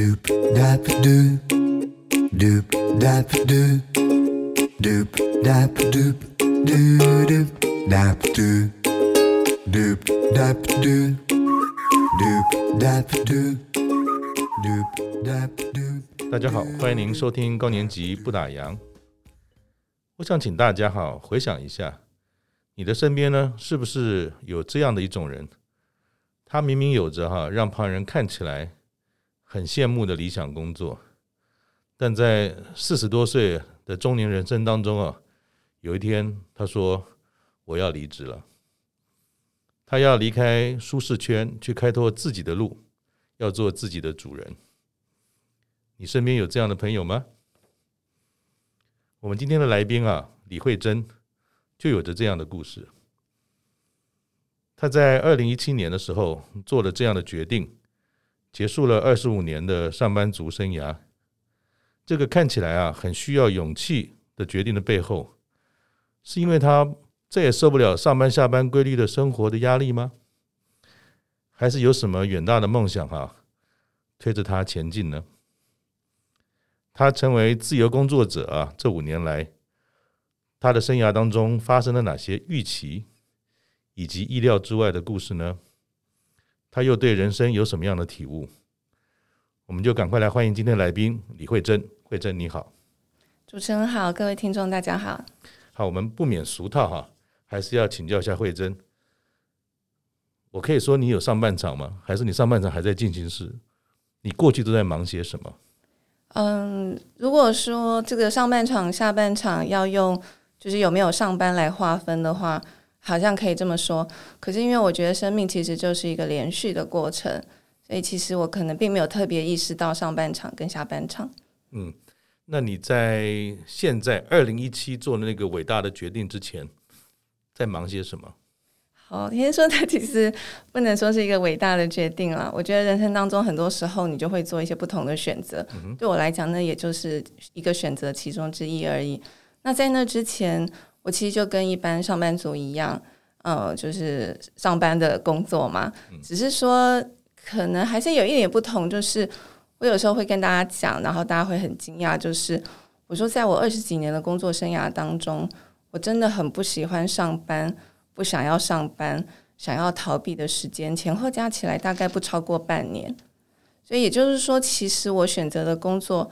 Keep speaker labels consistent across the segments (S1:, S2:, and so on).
S1: Doop dap doop, doop dap doop, doop dap doop, doo doop dap doop, doop dap doop, doop dap doop, doop dap doop。
S2: 大家好，欢迎您收听高年级不打烊。我想请大家好回想一下，你的身边呢，是不是有这样的一种人？他明明有着哈让旁人看起来很羡慕的理想工作，但在四十多岁的中年人生当中啊，有一天他说：“我要离职了。”他要离开舒适圈，去开拓自己的路，要做自己的主人。你身边有这样的朋友吗？我们今天的来宾啊，李慧珍就有着这样的故事。他在二零一七年的时候做了这样的决定。结束了二十五年的上班族生涯，这个看起来啊很需要勇气的决定的背后，是因为他再也受不了上班下班规律的生活的压力吗？还是有什么远大的梦想哈推着他前进呢？他成为自由工作者啊，这五年来，他的生涯当中发生了哪些预期以及意料之外的故事呢？他又对人生有什么样的体悟？我们就赶快来欢迎今天的来宾李慧珍。慧珍你好，
S3: 主持人好，各位听众大家好。
S2: 好，我们不免俗套哈，还是要请教一下慧珍。我可以说你有上半场吗？还是你上半场还在进行时？你过去都在忙些什么？
S3: 嗯，如果说这个上半场、下半场要用，就是有没有上班来划分的话。好像可以这么说，可是因为我觉得生命其实就是一个连续的过程，所以其实我可能并没有特别意识到上半场跟下半场。
S2: 嗯，那你在现在二零一七做的那个伟大的决定之前，在忙些什么？
S3: 好，先说它其实不能说是一个伟大的决定了。我觉得人生当中很多时候你就会做一些不同的选择，嗯。对我来讲那，也就是一个选择其中之一而已。那在那之前。我其实就跟一般上班族一样，呃，就是上班的工作嘛，只是说可能还是有一点不同，就是我有时候会跟大家讲，然后大家会很惊讶，就是我说在我二十几年的工作生涯当中，我真的很不喜欢上班，不想要上班，想要逃避的时间前后加起来大概不超过半年，所以也就是说，其实我选择的工作。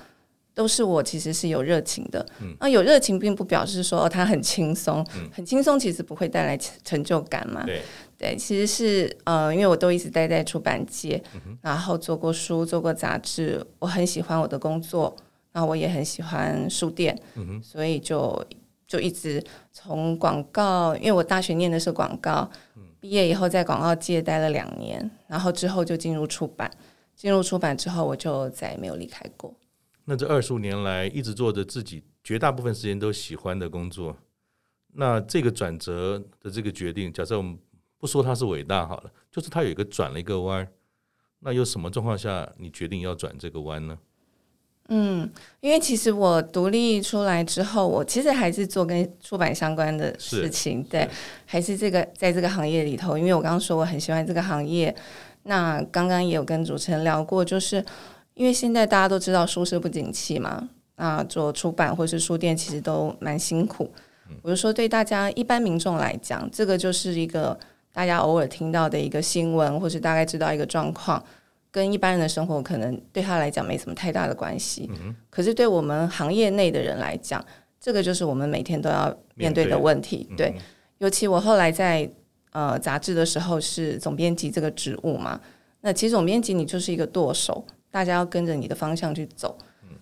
S3: 都是我其实是有热情的，嗯，那有热情并不表示说哦，它很轻松，嗯，很轻松其实不会带来成就感嘛，对，对，其实是呃，因为我都一直待在出版界，嗯，然后做过书，做过杂志，我很喜欢我的工作，然后我也很喜欢书店，嗯，所以就就一直从广告，因为我大学念的是广告，嗯，毕业以后在广告界待了两年，然后之后就进入出版，进入出版之后我就再也没有离开过。
S2: 那这二十五年来一直做着自己绝大部分时间都喜欢的工作，那这个转折的这个决定，假设我们不说它是伟大好了，就是它有一个转了一个弯，那有什么状况下你决定要转这个弯呢？
S3: 嗯，因为其实我独立出来之后，我其实还是做跟出版相关的事情，对，还是这个在这个行业里头，因为我刚刚说我很喜欢这个行业，那刚刚也有跟主持人聊过，就是。因为现在大家都知道书市不景气嘛，啊，做出版或是书店其实都蛮辛苦。我就说，对大家一般民众来讲，这个就是一个大家偶尔听到的一个新闻，或是大概知道一个状况，跟一般人的生活可能对他来讲没什么太大的关系。可是对我们行业内的人来讲，这个就是我们每天都要面对的问题。对，尤其我后来在呃杂志的时候是总编辑这个职务嘛，那其实总编辑你就是一个舵手。大家要跟着你的方向去走，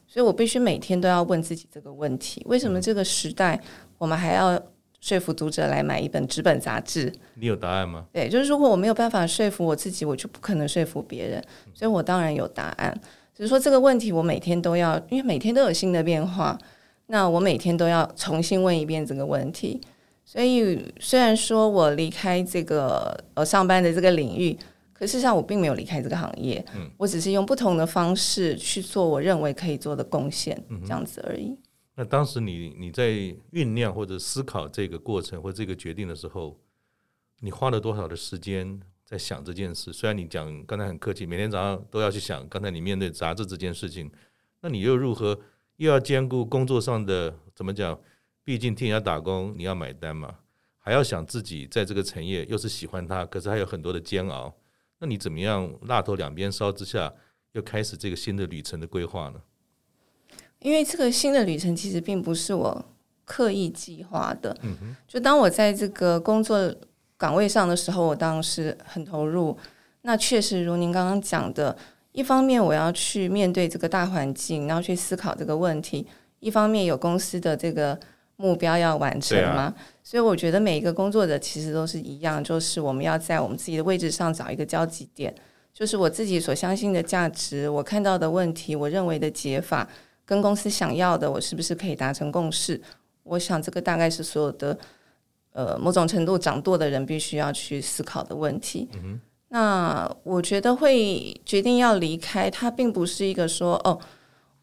S3: 所以我必须每天都要问自己这个问题：为什么这个时代我们还要说服读者来买一本纸本杂志？
S2: 你有答案吗？
S3: 对，就是如果我没有办法说服我自己，我就不可能说服别人。所以我当然有答案，只是说这个问题我每天都要，因为每天都有新的变化，那我每天都要重新问一遍这个问题。所以虽然说我离开这个呃上班的这个领域。可事实上，我并没有离开这个行业，嗯，我只是用不同的方式去做我认为可以做的贡献，这样子而已。
S2: 那当时你你在酝酿或者思考这个过程或这个决定的时候，你花了多少的时间在想这件事？虽然你讲刚才很客气，每天早上都要去想。刚才你面对杂志这件事情，那你又如何又要兼顾工作上的怎么讲？毕竟替人家打工，你要买单嘛，还要想自己在这个产业又是喜欢它，可是还有很多的煎熬。那你怎么样蜡头两边烧之下，又开始这个新的旅程的规划呢？
S3: 因为这个新的旅程其实并不是我刻意计划的。嗯哼，就当我在这个工作岗位上的时候，我当时很投入。那确实如您刚刚讲的，一方面我要去面对这个大环境，然后去思考这个问题；一方面有公司的这个目标要完成嘛。啊、所以我觉得每一个工作者其实都是一样，就是我们要在我们自己的位置上找一个交集点，就是我自己所相信的价值，我看到的问题，我认为的解法，跟公司想要的，我是不是可以达成共识？我想这个大概是所有的。呃，某种程度掌舵的人必须要去思考的问题。嗯。那我觉得会决定要离开，它并不是一个说哦，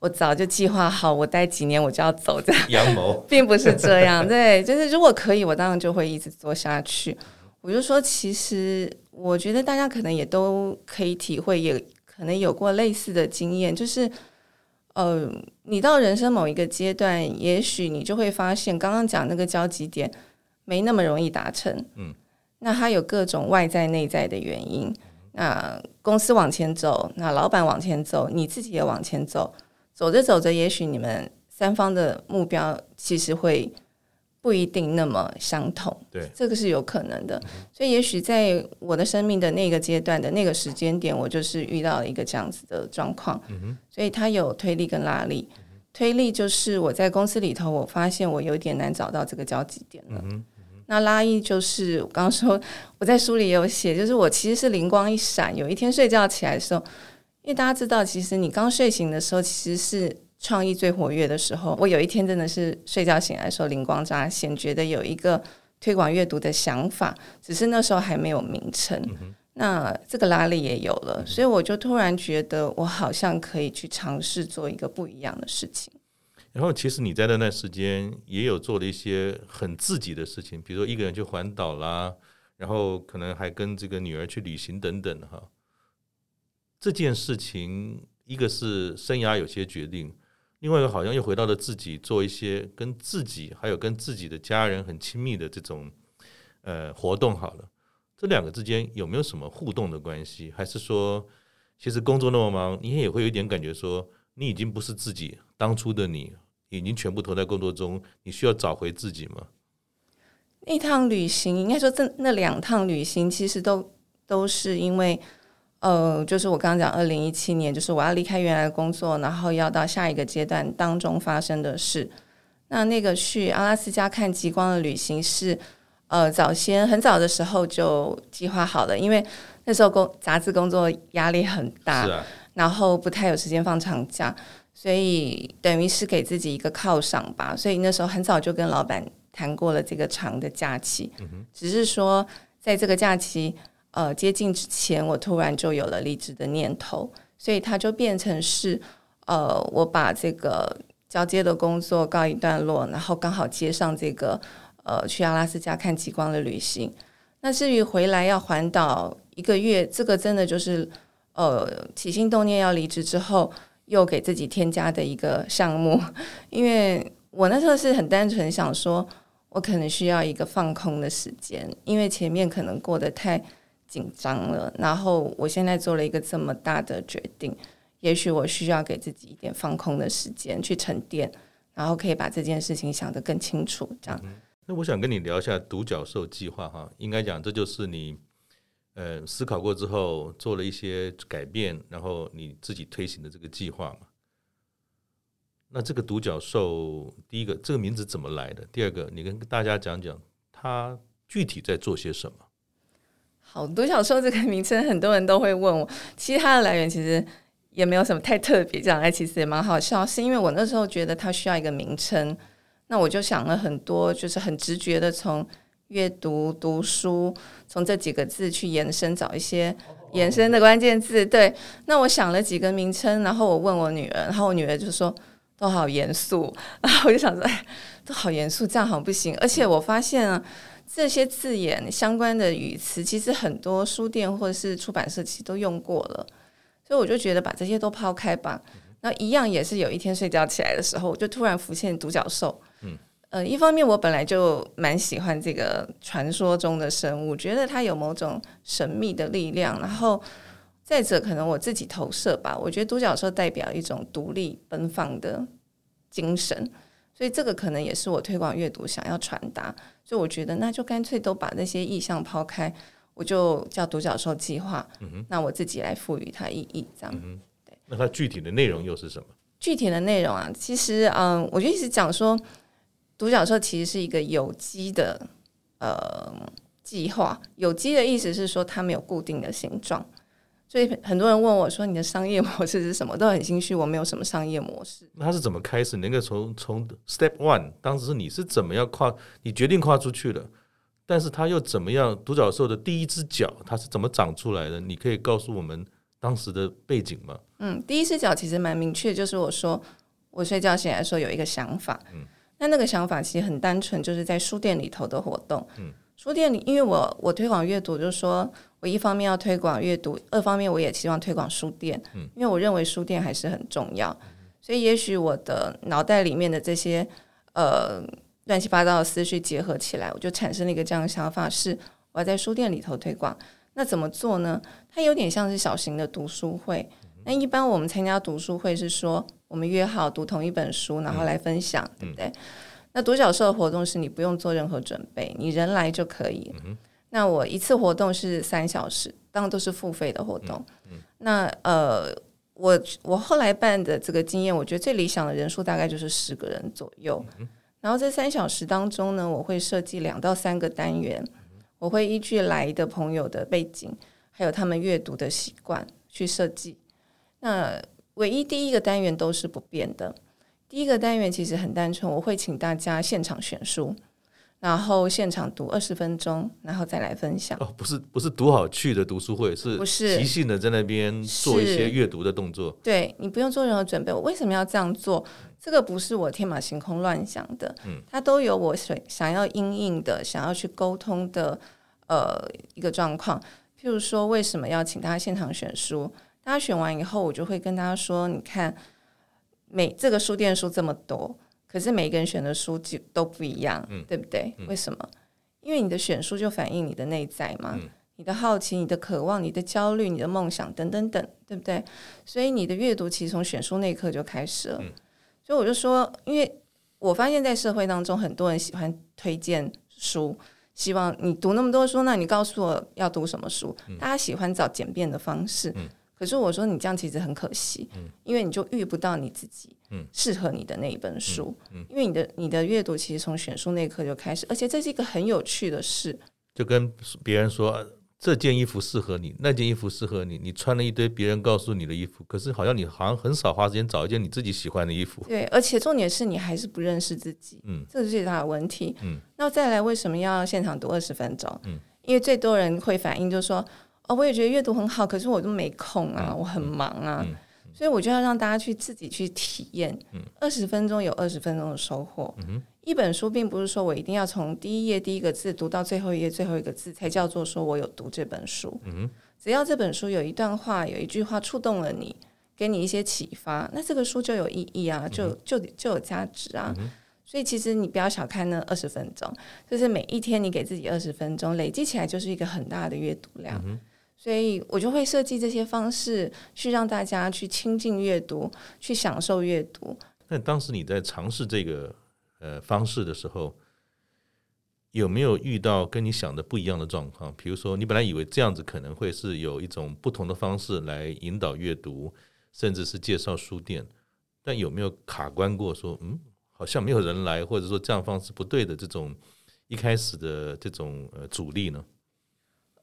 S3: 我早就计划好，我待几年我就要走这样。阳谋，并不是这样。对，就是如果可以，我当然就会一直做下去。我就说，其实我觉得大家可能也都可以体会，也可能有过类似的经验，就是呃，你到人生某一个阶段，也许你就会发现，刚刚讲那个交集点。没那么容易达成，嗯，那它有各种外在内在的原因。那公司往前走，那老板往前走，你自己也往前走，走着走着，也许你们三方的目标其实会不一定那么相同，
S2: 对，
S3: 这个是有可能的。所以，也许在我的生命的那个阶段的那个时间点，我就是遇到了一个这样子的状况，所以它有推力跟拉力。推力就是我在公司里头，我发现我有点难找到这个交集点了。嗯那拉一就是我刚刚说，我在书里也有写，就是我其实是灵光一闪，有一天睡觉起来的时候，因为大家知道，其实你刚睡醒的时候，其实是创意最活跃的时候。我有一天真的是睡觉醒来的时候，灵光乍现，觉得有一个推广阅读的想法，只是那时候还没有名称。那这个拉力也有了，所以我就突然觉得，我好像可以去尝试做一个不一样的事情。
S2: 然后，其实你在那段时间也有做了一些很自己的事情，比如说一个人去环岛啦，然后可能还跟这个女儿去旅行等等哈。这件事情，一个是生涯有些决定，另外一个好像又回到了自己做一些跟自己还有跟自己的家人很亲密的这种呃活动。好了，这两个之间有没有什么互动的关系？还是说，其实工作那么忙，你也会有一点感觉说，你已经不是自己当初的你。已经全部投在工作中，你需要找回自己吗？
S3: 那趟旅行，应该说这那两趟旅行，其实都都是因为，呃，就是我刚刚讲，二零一七年，就是我要离开原来的工作，然后要到下一个阶段当中发生的事。那那个去阿拉斯加看极光的旅行是，呃，早先很早的时候就计划好了，因为那时候工杂志工作压力很大，啊、然后不太有时间放长假。所以等于是给自己一个犒赏吧，所以那时候很早就跟老板谈过了这个长的假期，只是说在这个假期呃接近之前，我突然就有了离职的念头，所以它就变成是呃我把这个交接的工作告一段落，然后刚好接上这个呃去阿拉斯加看极光的旅行。那至于回来要环岛一个月，这个真的就是呃起心动念要离职之后。又给自己添加的一个项目，因为我那时候是很单纯想说，我可能需要一个放空的时间，因为前面可能过得太紧张了。然后我现在做了一个这么大的决定，也许我需要给自己一点放空的时间去沉淀，然后可以把这件事情想得更清楚。这样，
S2: 那我想跟你聊一下独角兽计划哈，应该讲这就是你。呃，思考过之后做了一些改变，然后你自己推行的这个计划嘛。那这个独角兽，第一个这个名字怎么来的？第二个，你跟大家讲讲它具体在做些什么？
S3: 好，独角兽这个名称很多人都会问我，其实它的来源其实也没有什么太特别，讲来其实也蛮好笑，是因为我那时候觉得它需要一个名称，那我就想了很多，就是很直觉的从。阅读读书，从这几个字去延伸，找一些延伸的关键字。对，那我想了几个名称，然后我问我女儿，然后我女儿就说都好严肃，然后我就想说，哎，都好严肃，这样好像不行。而且我发现啊，这些字眼相关的语词，其实很多书店或者是出版社其实都用过了，所以我就觉得把这些都抛开吧。那一样也是有一天睡觉起来的时候，我就突然浮现独角兽。嗯，呃，一方面我本来就蛮喜欢这个传说中的生物，觉得它有某种神秘的力量，然后再者可能我自己投射吧，我觉得独角兽代表一种独立奔放的精神。所以这个可能也是我推广阅读想要传达，所以我觉得那就干脆都把那些意向抛开，我就叫独角兽计划。嗯哼，那我自己来赋予它意义，这样。嗯，对。
S2: 那它具体的内容又是什么？
S3: 具体的内容啊，其实嗯，我就一直讲说，独角兽其实是一个有机的呃计划。有机的意思是说它没有固定的形状。所以很多人问我说：“你的商业模式是什么？”都很心虚，我没有什么商业模式。
S2: 那他是怎么开始？那个从从 Step One，当时是你是怎么样跨？你决定跨出去的，但是他又怎么样？独角兽的第一只脚，它是怎么长出来的？你可以告诉我们当时的背景吗？
S3: 嗯，第一只脚其实蛮明确，就是我说我睡觉醒来的时候有一个想法。嗯，那那个想法其实很单纯，就是在书店里头的活动。嗯，书店里，因为我我推广阅读，就是说。我一方面要推广阅读，二方面我也希望推广书店，因为我认为书店还是很重要。所以也许我的脑袋里面的这些呃乱七八糟的思绪结合起来，我就产生了一个这样的想法：是我要在书店里头推广。那怎么做呢？它有点像是小型的读书会。那一般我们参加读书会是说，我们约好读同一本书，然后来分享，对不对？那独角兽的活动是你不用做任何准备，你人来就可以。那我一次活动是三小时，当然都是付费的活动。嗯嗯、那呃，我我后来办的这个经验，我觉得最理想的人数大概就是十个人左右。嗯、然后在三小时当中呢，我会设计两到三个单元，嗯、我会依据来的朋友的背景，还有他们阅读的习惯去设计。那唯一第一个单元都是不变的。第一个单元其实很单纯，我会请大家现场选书。然后现场读二十分钟，然后再来分享。
S2: 哦，不是不是读好去的读书会，是不是即兴的在那边做一些阅读的动作。
S3: 对，你不用做任何准备。我为什么要这样做？这个不是我天马行空乱想的，嗯，它都有我想想要应应的、想要去沟通的呃一个状况。譬如说，为什么要请大家现场选书？大家选完以后，我就会跟大家说：“你看，每这个书店书这么多。”可是每个人选的书就都不一样，嗯、对不对？嗯、为什么？因为你的选书就反映你的内在嘛，嗯、你的好奇、你的渴望、你的焦虑、你的梦想等等等，对不对？所以你的阅读其实从选书那一刻就开始了。嗯、所以我就说，因为我发现，在社会当中，很多人喜欢推荐书，希望你读那么多书，那你告诉我要读什么书？嗯、大家喜欢找简便的方式。嗯可是我说你这样其实很可惜，嗯、因为你就遇不到你自己适合你的那一本书，嗯嗯、因为你的你的阅读其实从选书那一刻就开始，而且这是一个很有趣的事。
S2: 就跟别人说这件衣服适合你，那件衣服适合你，你穿了一堆别人告诉你的衣服，可是好像你好像很少花时间找一件你自己喜欢的衣服。
S3: 对，而且重点是你还是不认识自己，嗯，这是最大的问题。嗯，那再来为什么要现场读二十分钟？嗯，因为最多人会反映就是说。哦，我也觉得阅读很好，可是我都没空啊，嗯、我很忙啊，嗯、所以我就要让大家去自己去体验。二十、嗯、分钟有二十分钟的收获。嗯、一本书并不是说我一定要从第一页第一个字读到最后一页最后一个字才叫做说我有读这本书。嗯、只要这本书有一段话有一句话触动了你，给你一些启发，那这个书就有意义啊，就就就有价值啊。嗯、所以其实你不要小看那二十分钟，就是每一天你给自己二十分钟，累积起来就是一个很大的阅读量。嗯所以我就会设计这些方式，去让大家去亲近阅读，去享受阅读。
S2: 那当时你在尝试这个呃方式的时候，有没有遇到跟你想的不一样的状况？比如说，你本来以为这样子可能会是有一种不同的方式来引导阅读，甚至是介绍书店，但有没有卡关过？说嗯，好像没有人来，或者说这样方式不对的这种一开始的这种呃阻力呢？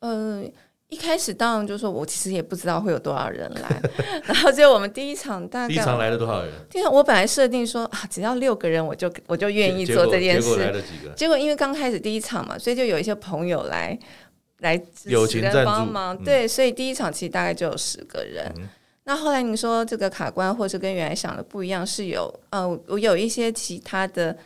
S3: 呃。一开始当然就是说我其实也不知道会有多少人来，然后就我们第一场大概
S2: 第一场来了多少人？
S3: 第一场我本来设定说啊，只要六个人我就我就愿意做这件事。
S2: 结果来了几个？
S3: 结果因为刚开始第一场嘛，所以就有一些朋友来来支持跟帮忙，嗯、对，所以第一场其实大概就有十个人。嗯、那后来你说这个卡关，或是跟原来想的不一样，是有呃，我有一些其他的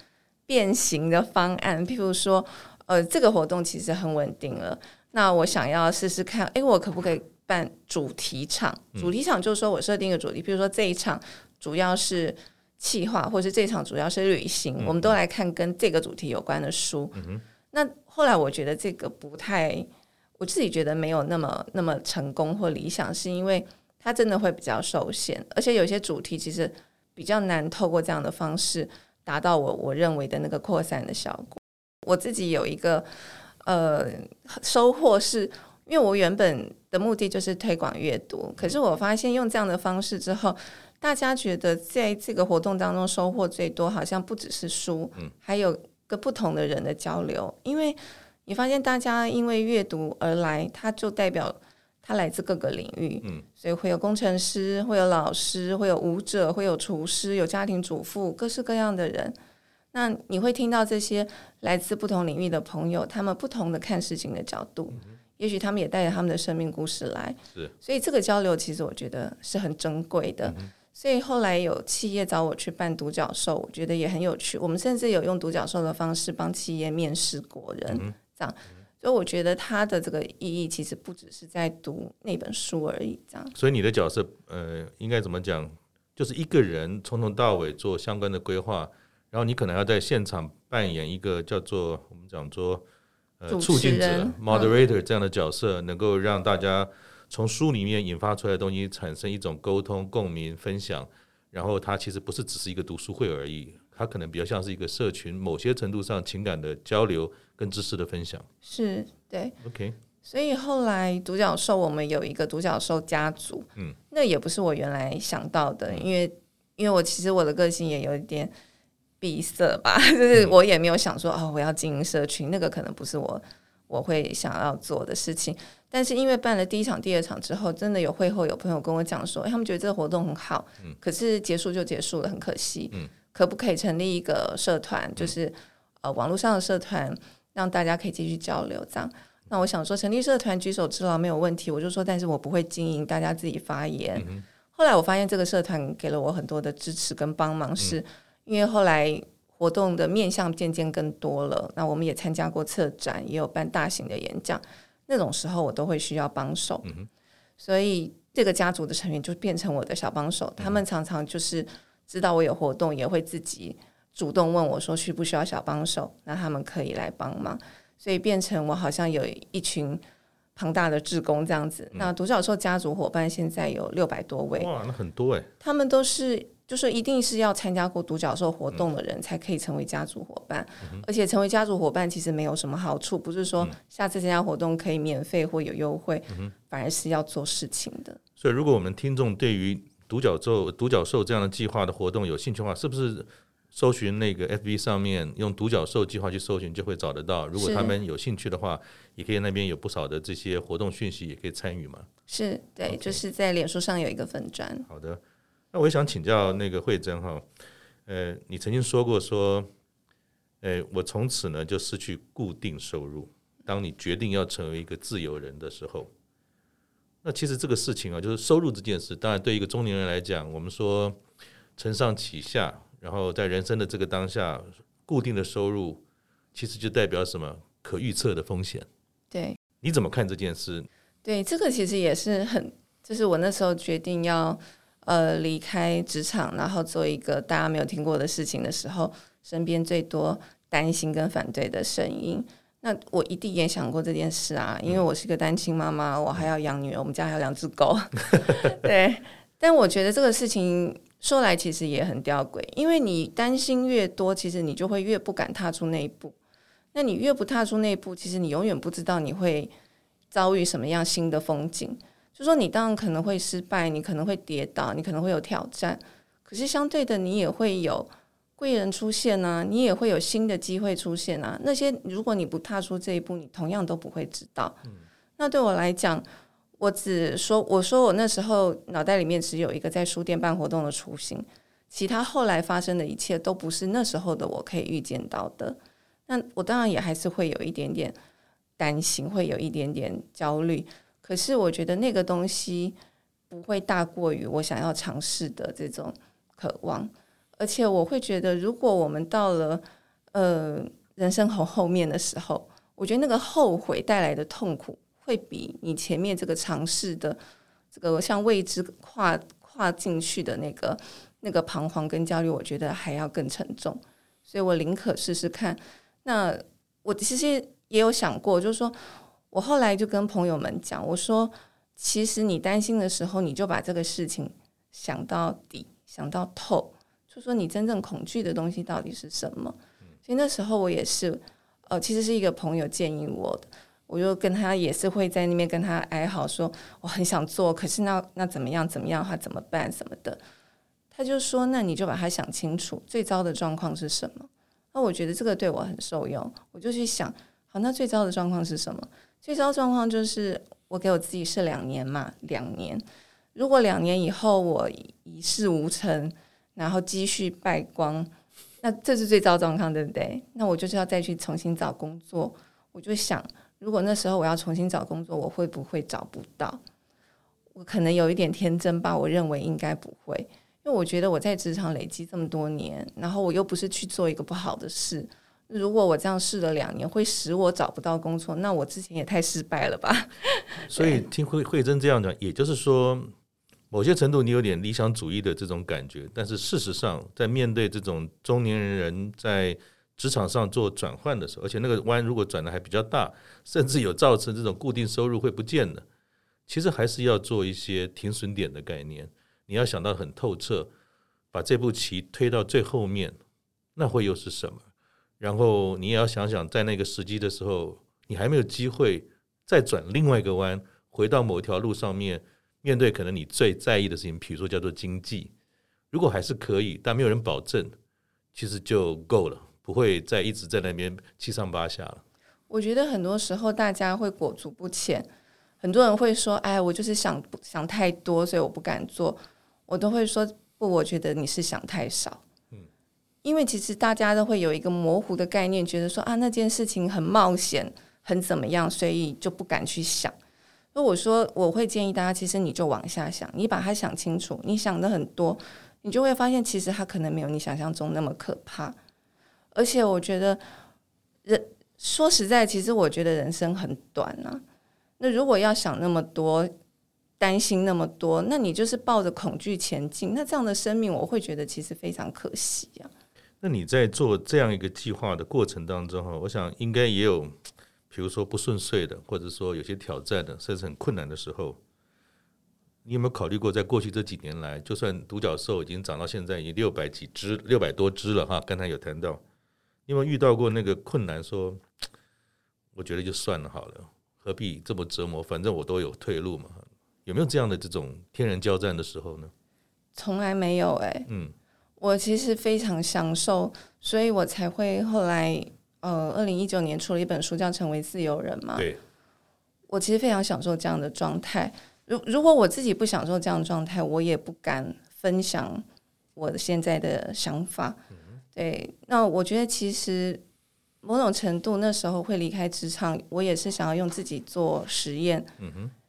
S3: 变形的方案，譬如说。呃，这个活动其实很稳定了。那我想要试试看，诶，我可不可以办主题场？主题场就是说我设定一个主题，比如说这一场主要是企划，或是这一场主要是旅行，嗯、我们都来看跟这个主题有关的书。嗯、那后来我觉得这个不太，我自己觉得没有那么那么成功或理想，是因为它真的会比较受限，而且有些主题其实比较难透过这样的方式达到我我认为的那个扩散的效果。我自己有一个呃收获是，因为我原本的目的就是推广阅读，可是我发现用这样的方式之后，大家觉得在这个活动当中收获最多，好像不只是书，还有个不同的人的交流。因为你发现大家因为阅读而来，它就代表他来自各个领域，所以会有工程师，会有老师，会有舞者，会有厨师，有家庭主妇，各式各样的人。那你会听到这些来自不同领域的朋友，他们不同的看事情的角度，嗯、也许他们也带着他们的生命故事来，是，所以这个交流其实我觉得是很珍贵的。嗯、所以后来有企业找我去办独角兽，我觉得也很有趣。我们甚至有用独角兽的方式帮企业面试国人，嗯、这样，所以我觉得它的这个意义其实不只是在读那本书而已，这样。
S2: 所以你的角色，呃，应该怎么讲？就是一个人从头到尾做相关的规划。然后你可能要在现场扮演一个叫做我们讲说呃促进者 moderator 这样的角色，能够让大家从书里面引发出来的东西产生一种沟通、共鸣、分享。然后它其实不是只是一个读书会而已，它可能比较像是一个社群，某些程度上情感的交流跟知识的分享。
S3: 是对
S2: ，OK。
S3: 所以后来独角兽我们有一个独角兽家族，嗯，那也不是我原来想到的，因为因为我其实我的个性也有一点。闭塞吧，就是我也没有想说哦，我要经营社群，那个可能不是我我会想要做的事情。但是因为办了第一场、第二场之后，真的有会后有朋友跟我讲说，哎，他们觉得这个活动很好，可是结束就结束了，很可惜。可不可以成立一个社团，就是呃网络上的社团，让大家可以继续交流这样？那我想说，成立社团举手之劳没有问题，我就说，但是我不会经营，大家自己发言。后来我发现这个社团给了我很多的支持跟帮忙，是。因为后来活动的面向渐渐更多了，那我们也参加过策展，也有办大型的演讲，那种时候我都会需要帮手，嗯、所以这个家族的成员就变成我的小帮手。他们常常就是知道我有活动，也会自己主动问我说需不需要小帮手，那他们可以来帮忙，所以变成我好像有一群庞大的志工这样子。嗯、那独角兽家族伙伴现在有六百多位，
S2: 哇，那很多哎，
S3: 他们都是。就是一定是要参加过独角兽活动的人才可以成为家族伙伴，嗯、而且成为家族伙伴其实没有什么好处，不是说下次参加活动可以免费或有优惠，嗯、反而是要做事情的。
S2: 所以，如果我们听众对于独角兽、独角兽这样的计划的活动有兴趣的话，是不是搜寻那个 FB 上面用独角兽计划去搜寻就会找得到？如果他们有兴趣的话，也可以那边有不少的这些活动讯息，也可以参与嘛。
S3: 是对就是在脸书上有一个粉砖。
S2: 好的。那我也想请教那个慧珍哈，呃，你曾经说过说，呃，我从此呢就失去固定收入。当你决定要成为一个自由人的时候，那其实这个事情啊，就是收入这件事，当然对一个中年人来讲，我们说承上启下，然后在人生的这个当下，固定的收入其实就代表什么？可预测的风险。
S3: 对，
S2: 你怎么看这件事？
S3: 对，这个其实也是很，就是我那时候决定要。呃，离开职场，然后做一个大家没有听过的事情的时候，身边最多担心跟反对的声音。那我一定也想过这件事啊，因为我是个单亲妈妈，我还要养女儿，我们家还有两只狗。对，但我觉得这个事情说来其实也很吊诡，因为你担心越多，其实你就会越不敢踏出那一步。那你越不踏出那一步，其实你永远不知道你会遭遇什么样新的风景。就说你当然可能会失败，你可能会跌倒，你可能会有挑战，可是相对的，你也会有贵人出现啊，你也会有新的机会出现啊。那些如果你不踏出这一步，你同样都不会知道。嗯、那对我来讲，我只说，我说我那时候脑袋里面只有一个在书店办活动的雏形，其他后来发生的一切都不是那时候的我可以预见到的。那我当然也还是会有一点点担心，会有一点点焦虑。可是我觉得那个东西不会大过于我想要尝试的这种渴望，而且我会觉得，如果我们到了呃人生后后面的时候，我觉得那个后悔带来的痛苦，会比你前面这个尝试的这个像未知跨跨进去的那个那个彷徨跟焦虑，我觉得还要更沉重。所以我宁可试试看。那我其实也有想过，就是说我后来就跟朋友们讲，我说，其实你担心的时候，你就把这个事情想到底，想到透，就说你真正恐惧的东西到底是什么。所以那时候我也是，呃，其实是一个朋友建议我的，我就跟他也是会在那边跟他哀嚎说，我很想做，可是那那怎么样怎么样的话怎么办什么的。他就说，那你就把它想清楚，最糟的状况是什么？那我觉得这个对我很受用，我就去想，好，那最糟的状况是什么？最糟状况就是我给我自己设两年嘛，两年。如果两年以后我一事无成，然后积蓄败光。那这是最糟状况，对不对？那我就是要再去重新找工作。我就想，如果那时候我要重新找工作，我会不会找不到？我可能有一点天真吧，我认为应该不会，因为我觉得我在职场累积这么多年，然后我又不是去做一个不好的事。如果我这样试了两年，会使我找不到工作，那我之前也太失败了吧？
S2: 所以听惠惠珍这样讲，也就是说。某些程度，你有点理想主义的这种感觉，但是事实上，在面对这种中年人在职场上做转换的时候，而且那个弯如果转的还比较大，甚至有造成这种固定收入会不见的，其实还是要做一些停损点的概念。你要想到很透彻，把这步棋推到最后面，那会又是什么？然后你也要想想，在那个时机的时候，你还没有机会再转另外一个弯，回到某一条路上面。面对可能你最在意的事情，比如说叫做经济，如果还是可以，但没有人保证，其实就够了，不会再一直在那边七上八下了。
S3: 我觉得很多时候大家会裹足不前，很多人会说：“哎，我就是想想太多，所以我不敢做。”我都会说：“不，我觉得你是想太少。”因为其实大家都会有一个模糊的概念，觉得说啊，那件事情很冒险，很怎么样，所以就不敢去想。所以我说，我会建议大家，其实你就往下想，你把它想清楚。你想的很多，你就会发现，其实它可能没有你想象中那么可怕。而且，我觉得人说实在，其实我觉得人生很短啊。那如果要想那么多，担心那么多，那你就是抱着恐惧前进。那这样的生命，我会觉得其实非常可惜啊。
S2: 那你在做这样一个计划的过程当中，哈，我想应该也有。比如说不顺遂的，或者说有些挑战的，甚至很困难的时候，你有没有考虑过，在过去这几年来，就算独角兽已经涨到现在已经六百几只、六百多只了哈？刚才有谈到，你有没有遇到过那个困难？说，我觉得就算了好了，何必这么折磨？反正我都有退路嘛。有没有这样的这种天人交战的时候呢？
S3: 从来没有哎、欸，嗯，我其实非常享受，所以我才会后来。呃，二零一九年出了一本书叫《成为自由人》嘛。对。我其实非常享受这样的状态。如如果我自己不享受这样的状态，我也不敢分享我现在的想法。对。那我觉得其实某种程度那时候会离开职场，我也是想要用自己做实验。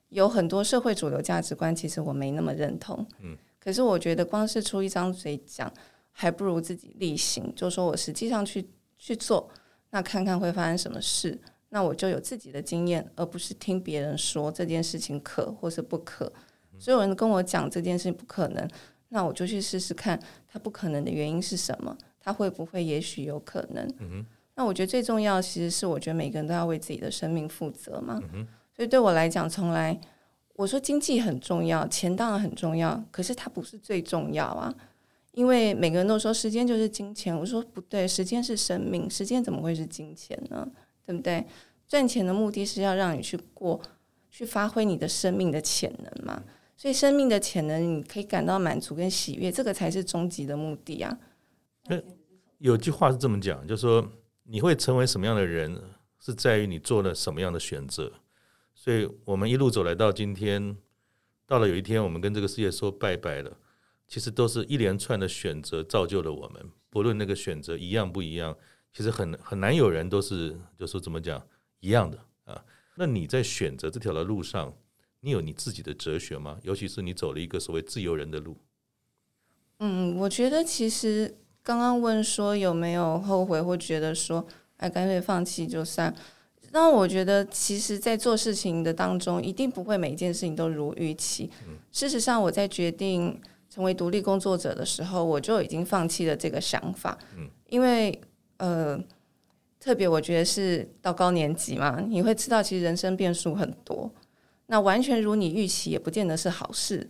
S3: 有很多社会主流价值观，其实我没那么认同。可是我觉得光是出一张嘴讲，还不如自己力行。就说我实际上去去做。那看看会发生什么事，那我就有自己的经验，而不是听别人说这件事情可或是不可。所有人跟我讲这件事情不可能，那我就去试试看，它不可能的原因是什么？它会不会也许有可能？那我觉得最重要其实是，我觉得每个人都要为自己的生命负责嘛。所以对我来讲，从来我说经济很重要，钱当然很重要，可是它不是最重要啊。因为每个人都说时间就是金钱，我说不对，时间是生命，时间怎么会是金钱呢？对不对？赚钱的目的是要让你去过，去发挥你的生命的潜能嘛。所以生命的潜能，你可以感到满足跟喜悦，这个才是终极的目的啊。
S2: 有句话是这么讲，就是说你会成为什么样的人，是在于你做了什么样的选择。所以我们一路走来到今天，到了有一天，我们跟这个世界说拜拜了。其实都是一连串的选择造就了我们，不论那个选择一样不一样，其实很很难有人都是就说怎么讲一样的啊。那你在选择这条的路上，你有你自己的哲学吗？尤其是你走了一个所谓自由人的路。
S3: 嗯，我觉得其实刚刚问说有没有后悔或觉得说哎干脆放弃就算，那我觉得，其实，在做事情的当中，一定不会每一件事情都如预期。事实上，我在决定成为独立工作者的时候，我就已经放弃了这个想法。因为呃，特别我觉得是到高年级嘛，你会知道，其实人生变数很多。那完全如你预期，也不见得是好事。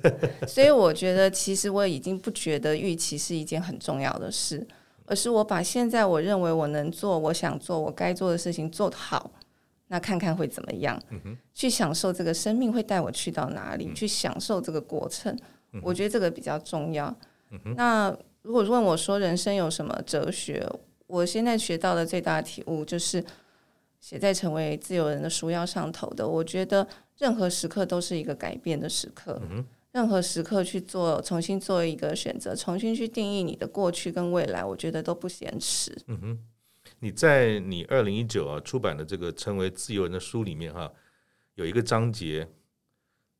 S3: 所以，我觉得，其实我已经不觉得预期是一件很重要的事。而是我把现在我认为我能做、我想做、我该做的事情做好，那看看会怎么样？嗯、去享受这个生命会带我去到哪里？嗯、去享受这个过程，嗯、我觉得这个比较重要。嗯、那如果问我说人生有什么哲学？我现在学到的最大的体悟就是，写在成为自由人的书要上头的。我觉得任何时刻都是一个改变的时刻。任何时刻去做，重新做一个选择，重新去定义你的过去跟未来，我觉得都不嫌迟。
S2: 嗯哼，你在你二零一九啊出版的这个《成为自由人的书》里面哈、有一个章节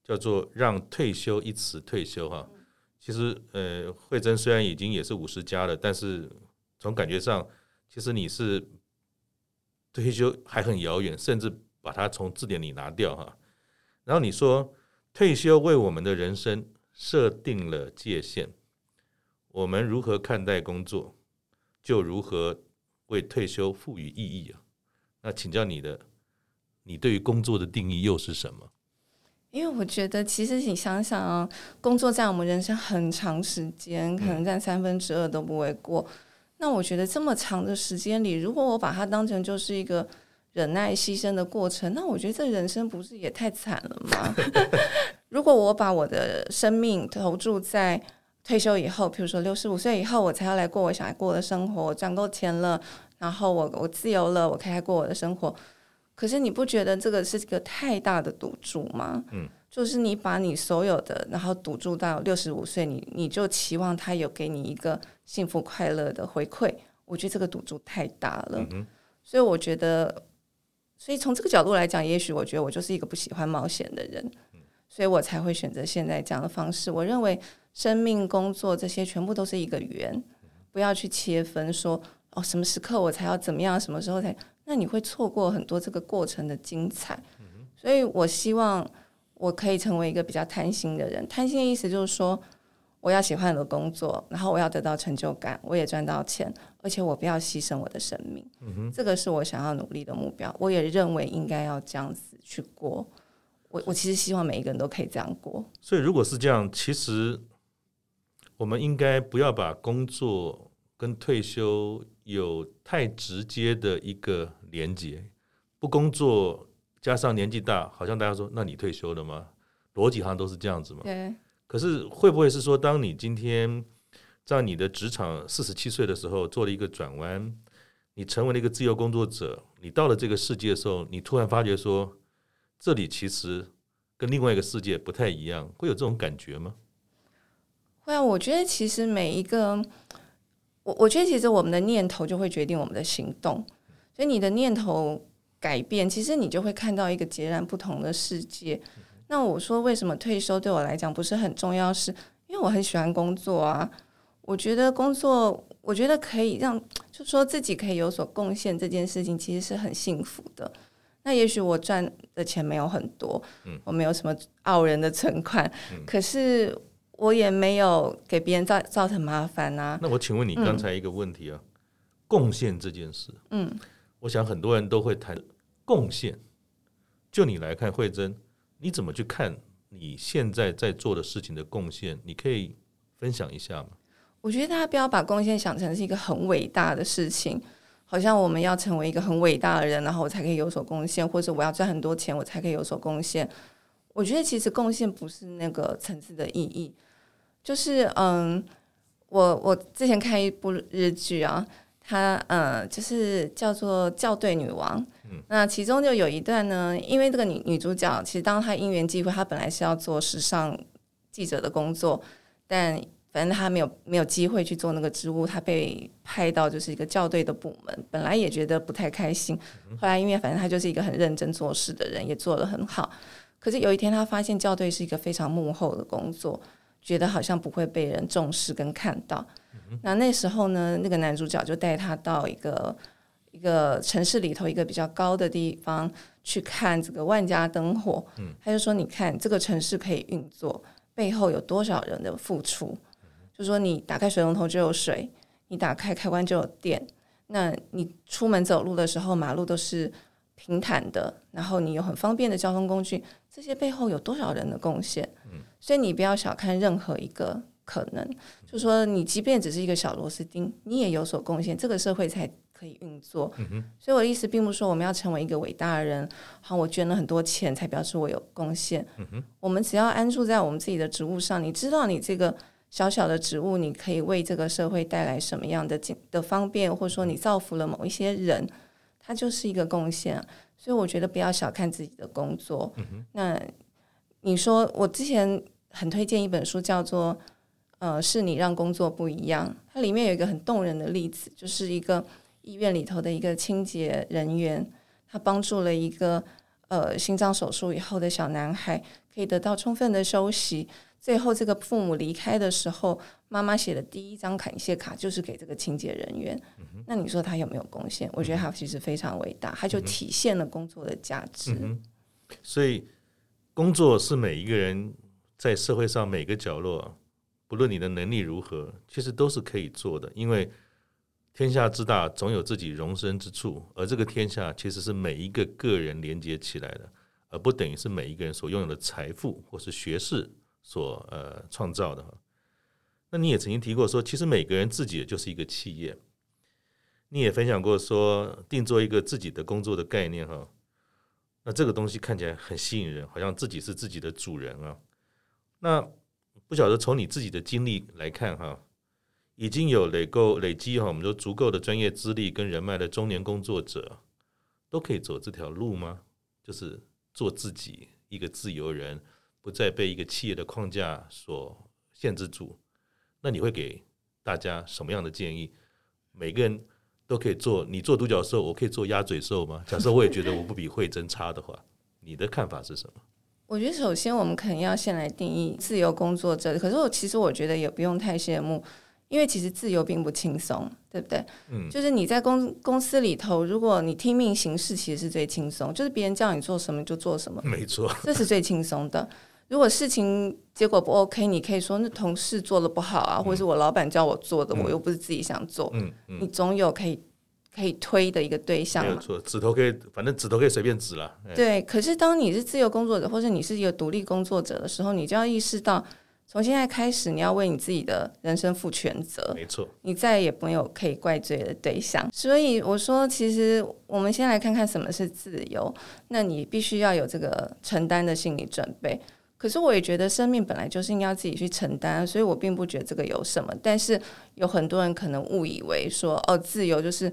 S2: 叫做“让退休一词退休”哈。其实呃，惠珍虽然已经也是五十加了，但是从感觉上，其实你是退休还很遥远，甚至把它从字典里拿掉哈。然后你说。退休为我们的人生设定了界限，我们如何看待工作，就如何为退休赋予意义啊。那请教你的，你对于工作的定义又是什么？
S3: 因为我觉得，其实你想想啊，工作在我们人生很长时间，可能占三分之二都不为过。嗯、那我觉得这么长的时间里，如果我把它当成就是一个。忍耐牺牲的过程，那我觉得这人生不是也太惨了吗？如果我把我的生命投注在退休以后，比如说六十五岁以后，我才要来过我想要过的生活，我赚够钱了，然后我我自由了，我可以来过我的生活。可是你不觉得这个是一个太大的赌注吗？嗯，就是你把你所有的，然后赌注到六十五岁，你你就期望他有给你一个幸福快乐的回馈，我觉得这个赌注太大了。嗯，所以我觉得。所以从这个角度来讲，也许我觉得我就是一个不喜欢冒险的人，所以我才会选择现在这样的方式。我认为生命、工作这些全部都是一个圆，不要去切分说哦，什么时刻我才要怎么样，什么时候才，那你会错过很多这个过程的精彩。所以我希望我可以成为一个比较贪心的人。贪心的意思就是说。我要喜欢我的工作，然后我要得到成就感，我也赚到钱，而且我不要牺牲我的生命。嗯，这个是我想要努力的目标。我也认为应该要这样子去过。我我其实希望每一个人都可以这样过。
S2: 所以如果是这样，其实我们应该不要把工作跟退休有太直接的一个连接。不工作加上年纪大，好像大家说，那你退休了吗？逻辑好像都是这样子嘛。
S3: 对。
S2: 可是会不会是说，当你今天在你的职场四十七岁的时候做了一个转弯，你成为了一个自由工作者，你到了这个世界的时候，你突然发觉说，这里其实跟另外一个世界不太一样，会有这种感觉吗？
S3: 会啊，我觉得其实每一个，我我觉得其实我们的念头就会决定我们的行动，所以你的念头改变，其实你就会看到一个截然不同的世界。那我说，为什么退休对我来讲不是很重要？是因为我很喜欢工作啊。我觉得工作，我觉得可以让，就说自己可以有所贡献这件事情，其实是很幸福的。那也许我赚的钱没有很多，嗯，我没有什么傲人的存款，嗯，可是我也没有给别人造造成麻烦啊。
S2: 那我请问你刚才一个问题啊，嗯，贡献这件事，嗯，我想很多人都会谈贡献。就你来看，惠贞。你怎么去看你现在在做的事情的贡献？你可以分享一下吗？
S3: 我觉得大家不要把贡献想成是一个很伟大的事情，好像我们要成为一个很伟大的人，然后我才可以有所贡献，或者我要赚很多钱，我才可以有所贡献。我觉得其实贡献不是那个层次的意义。就是嗯，我我之前看一部日剧啊，它嗯就是叫做《校对女王》。那其中就有一段呢，因为这个女女主角，其实当她因缘际会，她本来是要做时尚记者的工作，但反正她没有没有机会去做那个职务，她被派到就是一个校对的部门，本来也觉得不太开心。后来因为反正她就是一个很认真做事的人，也做得很好。可是有一天，她发现校对是一个非常幕后的工作，觉得好像不会被人重视跟看到。那那时候呢，那个男主角就带他到一个。一个城市里头一个比较高的地方去看这个万家灯火，嗯，他就说，你看这个城市可以运作，背后有多少人的付出？就说你打开水龙头就有水，你打开开关就有电，那你出门走路的时候，马路都是平坦的，然后你有很方便的交通工具，这些背后有多少人的贡献？嗯，所以你不要小看任何一个可能，就说你即便只是一个小螺丝钉，你也有所贡献，这个社会才可以运作。嗯，所以我的意思并不是说我们要成为一个伟大的人，好，我捐了很多钱才表示我有贡献。嗯，我们只要安住在我们自己的职务上，你知道你这个。小小的职务，你可以为这个社会带来什么样的的方便，或者说你造福了某一些人，它就是一个贡献。所以我觉得不要小看自己的工作。嗯、那你说，我之前很推荐一本书，叫做《呃，是你让工作不一样》。它里面有一个很动人的例子，就是一个医院里头的一个清洁人员，他帮助了一个呃心脏手术以后的小男孩，可以得到充分的休息。最后，这个父母离开的时候，妈妈写的第一张感谢卡就是给这个清洁人员。嗯、那你说他有没有贡献？我觉得他其实非常伟大，他就体现了工作的价值。
S2: 嗯、所以，工作是每一个人在社会上每个角落，不论你的能力如何，其实都是可以做的。因为天下之大，总有自己容身之处，而这个天下其实是每一个个人连接起来的，而不等于是每一个人所拥有的财富或是学识。所呃创造的，那你也曾经提过说，其实每个人自己也就是一个企业。你也分享过说，定做一个自己的工作的概念哈，那这个东西看起来很吸引人，好像自己是自己的主人啊。那不晓得从你自己的经历来看哈，已经有累够累积哈，我们说足够的专业资历跟人脉的中年工作者，都可以走这条路吗？就是做自己一个自由人。不再被一个企业的框架所限制住，那你会给大家什么样的建议？每个人都可以做，你做独角兽，我可以做鸭嘴兽吗？假设我也觉得我不比慧珍差的话，你的看法是什么？
S3: 我觉得首先我们可能要先来定义自由工作者，可是我其实我觉得也不用太羡慕，因为其实自由并不轻松，对不对？嗯，就是你在公公司里头，如果你听命行事，其实是最轻松，就是别人叫你做什么就做什么，
S2: 没错，
S3: 这是最轻松的。如果事情结果不 OK，你可以说那同事做的不好啊，嗯、或者是我老板叫我做的，嗯、我又不是自己想做。嗯嗯、你总有可以可以推的一个对象。没有
S2: 错，指头可以，反正指头可以随便指了。
S3: 对，可是当你是自由工作者，或者你是一个独立工作者的时候，你就要意识到，从现在开始，你要为你自己的人生负全责。
S2: 没错，
S3: 你再也没有可以怪罪的对象。所以我说，其实我们先来看看什么是自由。那你必须要有这个承担的心理准备。可是我也觉得生命本来就是应该自己去承担，所以我并不觉得这个有什么。但是有很多人可能误以为说，哦，自由就是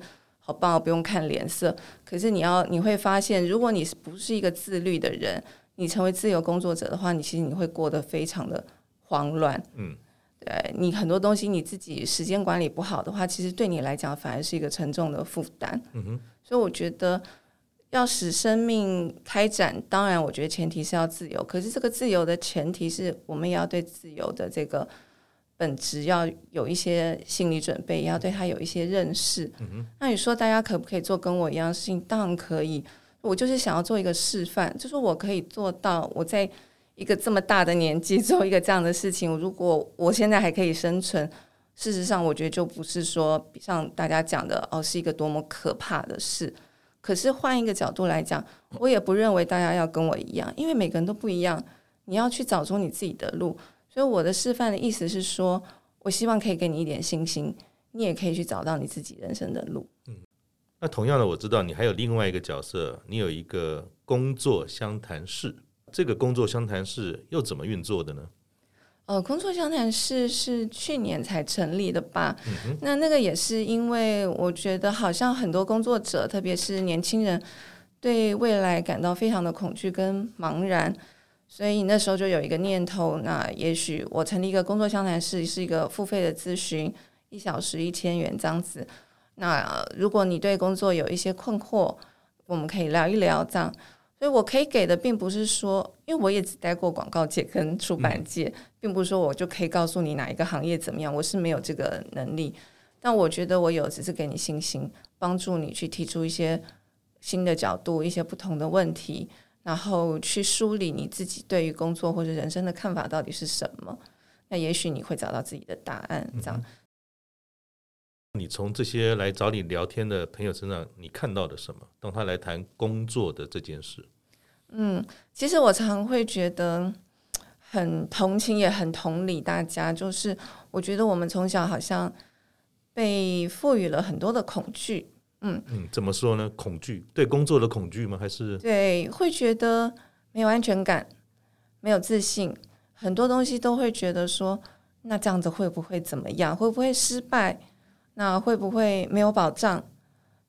S3: 好棒，不用看脸色。可是你要你会发现，如果你不是一个自律的人，你成为自由工作者的话，你其实你会过得非常的慌乱。嗯，对，你很多东西你自己时间管理不好的话，其实对你来讲反而是一个沉重的负担。嗯哼，所以我觉得。要使生命开展，当然，我觉得前提是要自由。可是，这个自由的前提是我们也要对自由的这个本质要有一些心理准备，也要对他有一些认识。那你说，大家可不可以做跟我一样的事情？当然可以。我就是想要做一个示范，就是我可以做到。我在一个这么大的年纪 做一个这样的事情，如果我现在还可以生存，事实上，我觉得就不是说像大家讲的哦，是一个多么可怕的事。可是换一个角度来讲，我也不认为大家要跟我一样，因为每个人都不一样。你要去找出你自己的路。所以我的示范的意思是说，我希望可以给你一点信心，你也可以去找到你自己人生的路。
S2: 嗯，那同样的，我知道你还有另外一个角色，你有一个工作相谈室。这个工作相谈室又怎么运作的呢？
S3: 呃，工作相谈室是去年才成立的吧？嗯、那那个也是因为我觉得好像很多工作者，特别是年轻人，对未来感到非常的恐惧跟茫然，所以那时候就有一个念头，那也许我成立一个工作相谈室，是一个付费的咨询，一小时一千元这样子。那如果你对工作有一些困惑，我们可以聊一聊这样。所以我可以给的并不是说，因为我也只待过广告界跟出版界，并不是说我就可以告诉你哪一个行业怎么样，我是没有这个能力。但我觉得我有只是给你信心，帮助你去提出一些新的角度、一些不同的问题，然后去梳理你自己对于工作或者人生的看法到底是什么。那也许你会找到自己的答案。这样，嗯、
S2: 你从这些来找你聊天的朋友身上，你看到的什么？当他来谈工作的这件事，
S3: 嗯，其实我常会觉得很同情，也很同理大家。就是我觉得我们从小好像。被赋予了很多的恐惧，嗯
S2: 嗯，怎么说呢？恐惧，对工作的恐惧吗？还是
S3: 对会觉得没有安全感，没有自信，很多东西都会觉得说，那这样子会不会怎么样？会不会失败？那会不会没有保障？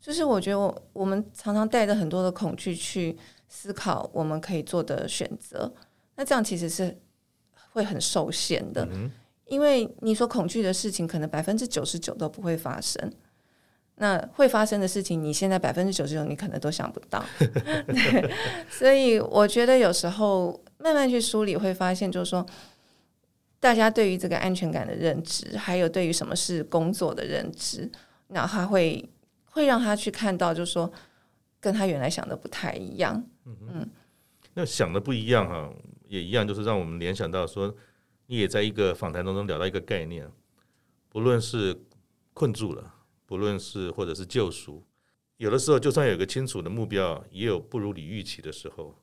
S3: 就是我觉得我我们常常带着很多的恐惧去思考我们可以做的选择，那这样其实是会很受限的。嗯因为你所恐惧的事情，可能百分之九十九都不会发生。那会发生的事情，你现在百分之九十九你可能都想不到。对，所以我觉得有时候慢慢去梳理，会发现就是说，大家对于这个安全感的认知，还有对于什么是工作的认知，那他会会让他去看到，就是说，跟他原来想的不太一样。嗯嗯，
S2: 那想的不一样哈，也一样，就是让我们联想到说。你也在一个访谈当中聊到一个概念，不论是困住了，不论是或者是救赎，有的时候就算有个清楚的目标，也有不如你预期的时候。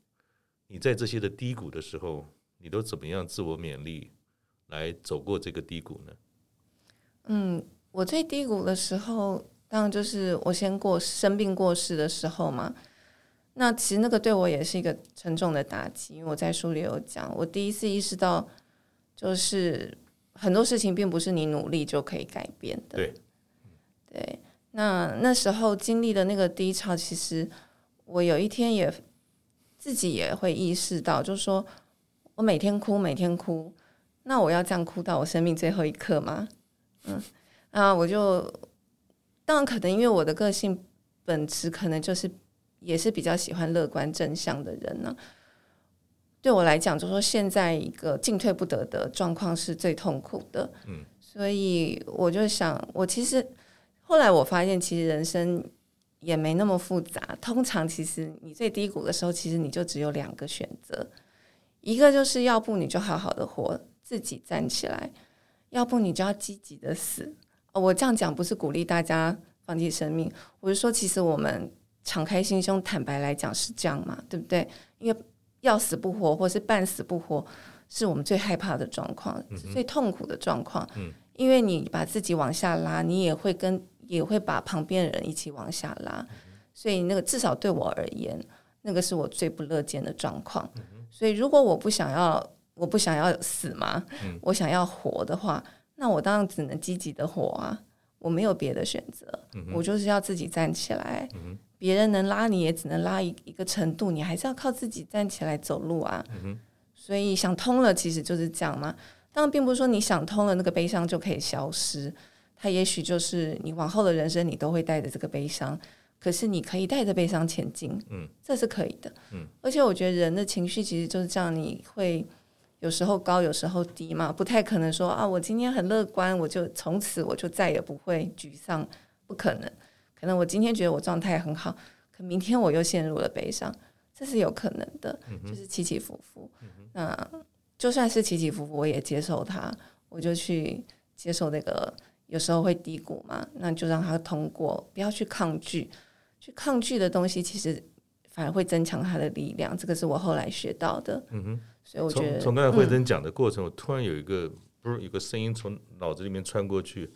S2: 你在这些的低谷的时候，你都怎么样自我勉励来走过这个低谷呢？
S3: 嗯，我最低谷的时候，当然就是我先过生病过世的时候嘛。那其实那个对我也是一个沉重的打击，因为我在书里有讲，我第一次意识到。就是很多事情并不是你努力就可以改变的。
S2: 对，
S3: 对。那那时候经历的那个低潮，其实我有一天也自己也会意识到，就是说我每天哭，每天哭，那我要这样哭到我生命最后一刻吗？嗯，啊，我就当然可能因为我的个性本质可能就是也是比较喜欢乐观正向的人呢。对我来讲，就说现在一个进退不得的状况是最痛苦的。嗯，所以我就想，我其实后来我发现，其实人生也没那么复杂。通常，其实你最低谷的时候，其实你就只有两个选择：一个就是要不你就好好的活，自己站起来；要不你就要积极的死。我这样讲不是鼓励大家放弃生命，我是说，其实我们敞开心胸、坦白来讲是这样嘛，对不对？因为要死不活，或是半死不活，是我们最害怕的状况，嗯、最痛苦的状况。嗯、因为你把自己往下拉，你也会跟也会把旁边的人一起往下拉，嗯、所以那个至少对我而言，那个是我最不乐见的状况。嗯、所以如果我不想要，我不想要死嘛，嗯、我想要活的话，那我当然只能积极的活啊，我没有别的选择，嗯、我就是要自己站起来。嗯别人能拉你也只能拉一一个程度，你还是要靠自己站起来走路啊。所以想通了，其实就是这样嘛。当然，并不是说你想通了，那个悲伤就可以消失。它也许就是你往后的人生，你都会带着这个悲伤。可是你可以带着悲伤前进，嗯，这是可以的。嗯，而且我觉得人的情绪其实就是这样，你会有时候高，有时候低嘛，不太可能说啊，我今天很乐观，我就从此我就再也不会沮丧，不可能。可能我今天觉得我状态很好，可明天我又陷入了悲伤，这是有可能的，就是起起伏伏。嗯、那就算是起起伏伏，我也接受它，我就去接受那个有时候会低谷嘛，那就让他通过，不要去抗拒，去抗拒的东西其实反而会增强他的力量。这个是我后来学到的。嗯哼，所以我觉得
S2: 从刚才慧珍讲的过程，嗯、我突然有一个不是有个声音从脑子里面穿过去，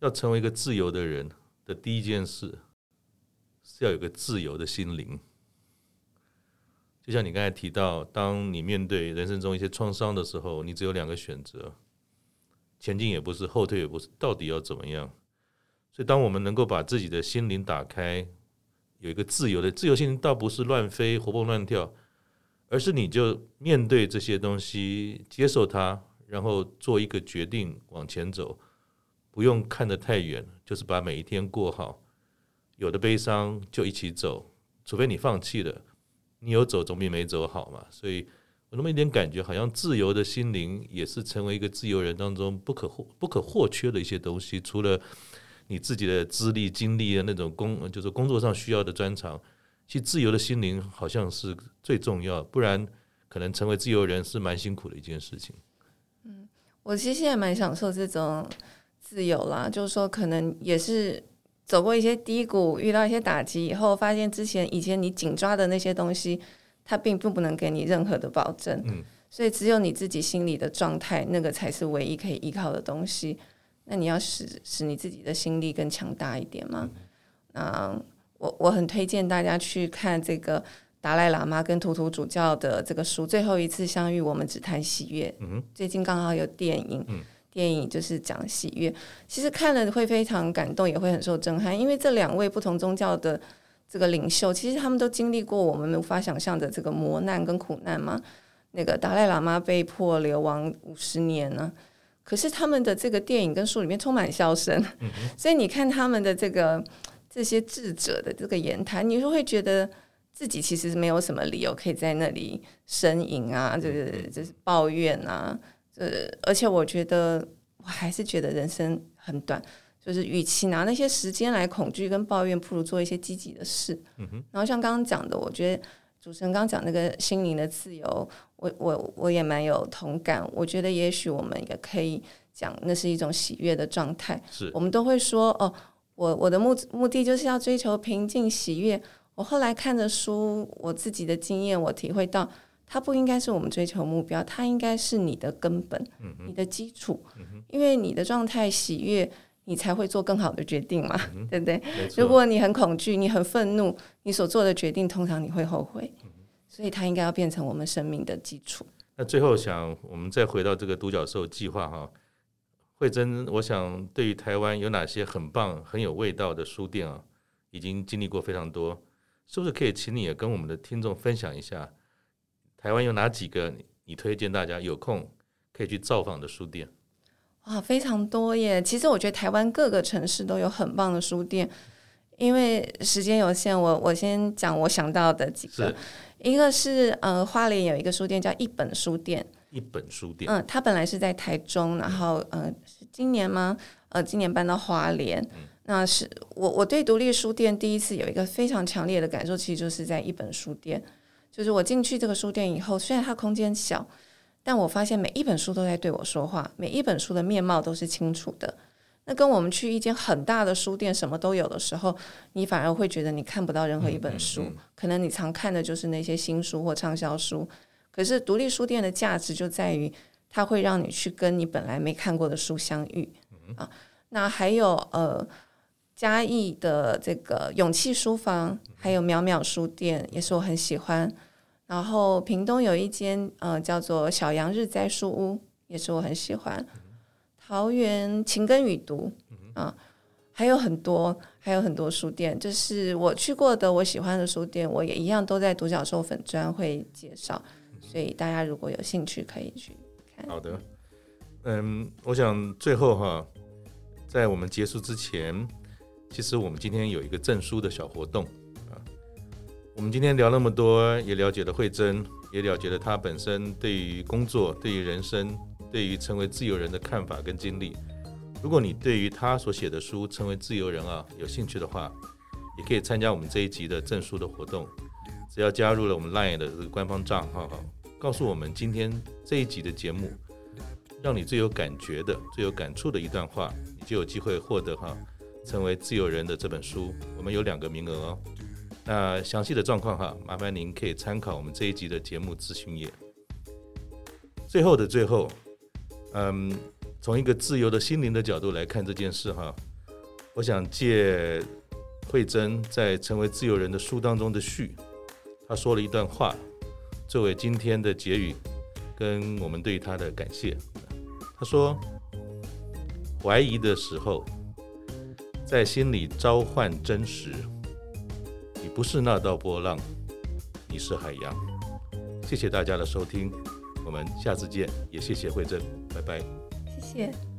S2: 要成为一个自由的人。的第一件事是要有个自由的心灵，就像你刚才提到，当你面对人生中一些创伤的时候，你只有两个选择：前进也不是，后退也不是，到底要怎么样？所以，当我们能够把自己的心灵打开，有一个自由的自由心灵，倒不是乱飞、活蹦乱跳，而是你就面对这些东西，接受它，然后做一个决定往前走。不用看得太远，就是把每一天过好。有的悲伤就一起走，除非你放弃了，你有走总比没走好嘛。所以有那么一点感觉，好像自由的心灵也是成为一个自由人当中不可或不可或缺的一些东西。除了你自己的资历、经历的那种工，就是工作上需要的专长，其实自由的心灵好像是最重要。不然，可能成为自由人是蛮辛苦的一件事情。
S3: 嗯，我其实也蛮享受这种自由啦，就是说，可能也是走过一些低谷，遇到一些打击以后，发现之前以前你紧抓的那些东西。它并不能给你任何的保证，嗯，所以只有你自己心里的状态，那个才是唯一可以依靠的东西。那你要使使你自己的心力更强大一点嘛？那我我很推荐大家去看这个达赖喇嘛跟图图主教的这个书《最后一次相遇，我们只谈喜悦》。嗯，最近刚好有电影，电影就是讲喜悦。其实看了会非常感动，也会很受震撼，因为这两位不同宗教的。这个领袖其实他们都经历过我们无法想象的这个磨难跟苦难嘛。那个达赖喇嘛被迫流亡五十年呢，可是他们的这个电影跟书里面充满笑声，嗯、所以你看他们的这个这些智者的这个言谈，你就会觉得自己其实没有什么理由可以在那里呻吟啊，就是就是抱怨啊，呃，而且我觉得我还是觉得人生很短。就是，与其拿那些时间来恐惧跟抱怨，不如做一些积极的事。嗯哼。然后像刚刚讲的，我觉得主持人刚刚讲那个心灵的自由，我我我也蛮有同感。我觉得也许我们也可以讲，那是一种喜悦的状态。是。我们都会说，哦，我我的目目的就是要追求平静喜悦。我后来看着书，我自己的经验，我体会到，它不应该是我们追求目标，它应该是你的根本，嗯、你的基础。嗯、因为你的状态喜悦。你才会做更好的决定嘛，嗯、对不对？如果你很恐惧，你很愤怒，你所做的决定通常你会后悔。嗯、所以它应该要变成我们生命的基础。
S2: 那最后想，我们再回到这个独角兽计划哈，慧珍，我想对于台湾有哪些很棒、很有味道的书店啊，已经经历过非常多，是不是可以请你也跟我们的听众分享一下，台湾有哪几个你推荐大家有空可以去造访的书店？
S3: 哇，非常多耶！其实我觉得台湾各个城市都有很棒的书店，因为时间有限，我我先讲我想到的几个。一个是呃，花莲有一个书店叫一本书店，
S2: 一本书店。
S3: 嗯，它本来是在台中，然后呃，是今年吗？呃，今年搬到花莲。嗯、那是我我对独立书店第一次有一个非常强烈的感受，其实就是在一本书店。就是我进去这个书店以后，虽然它空间小。但我发现每一本书都在对我说话，每一本书的面貌都是清楚的。那跟我们去一间很大的书店，什么都有的时候，你反而会觉得你看不到任何一本书。可能你常看的就是那些新书或畅销书。可是独立书店的价值就在于，它会让你去跟你本来没看过的书相遇啊。那还有呃，嘉义的这个勇气书房，还有淼淼书店，也是我很喜欢。然后屏东有一间呃叫做小杨日栽书屋，也是我很喜欢。桃园情根雨读啊，还有很多还有很多书店，就是我去过的我喜欢的书店，我也一样都在独角兽粉专会介绍，所以大家如果有兴趣可以去看。
S2: 好的，嗯，我想最后哈，在我们结束之前，其实我们今天有一个证书的小活动。我们今天聊那么多，也了解了慧珍，也了解了她本身对于工作、对于人生、对于成为自由人的看法跟经历。如果你对于她所写的书《成为自由人》啊有兴趣的话，也可以参加我们这一集的赠书的活动。只要加入了我们 LINE 的这个官方账号，告诉我们今天这一集的节目让你最有感觉的、最有感触的一段话，你就有机会获得哈《成为自由人》的这本书。我们有两个名额哦。那详细的状况哈，麻烦您可以参考我们这一集的节目资讯页。最后的最后，嗯，从一个自由的心灵的角度来看这件事哈，我想借慧珍在《成为自由人》的书当中的序，他说了一段话，作为今天的结语，跟我们对他的感谢。他说：“怀疑的时候，在心里召唤真实。”你不是那道波浪，你是海洋。谢谢大家的收听，我们下次见。也谢谢慧珍，拜拜。
S3: 谢谢。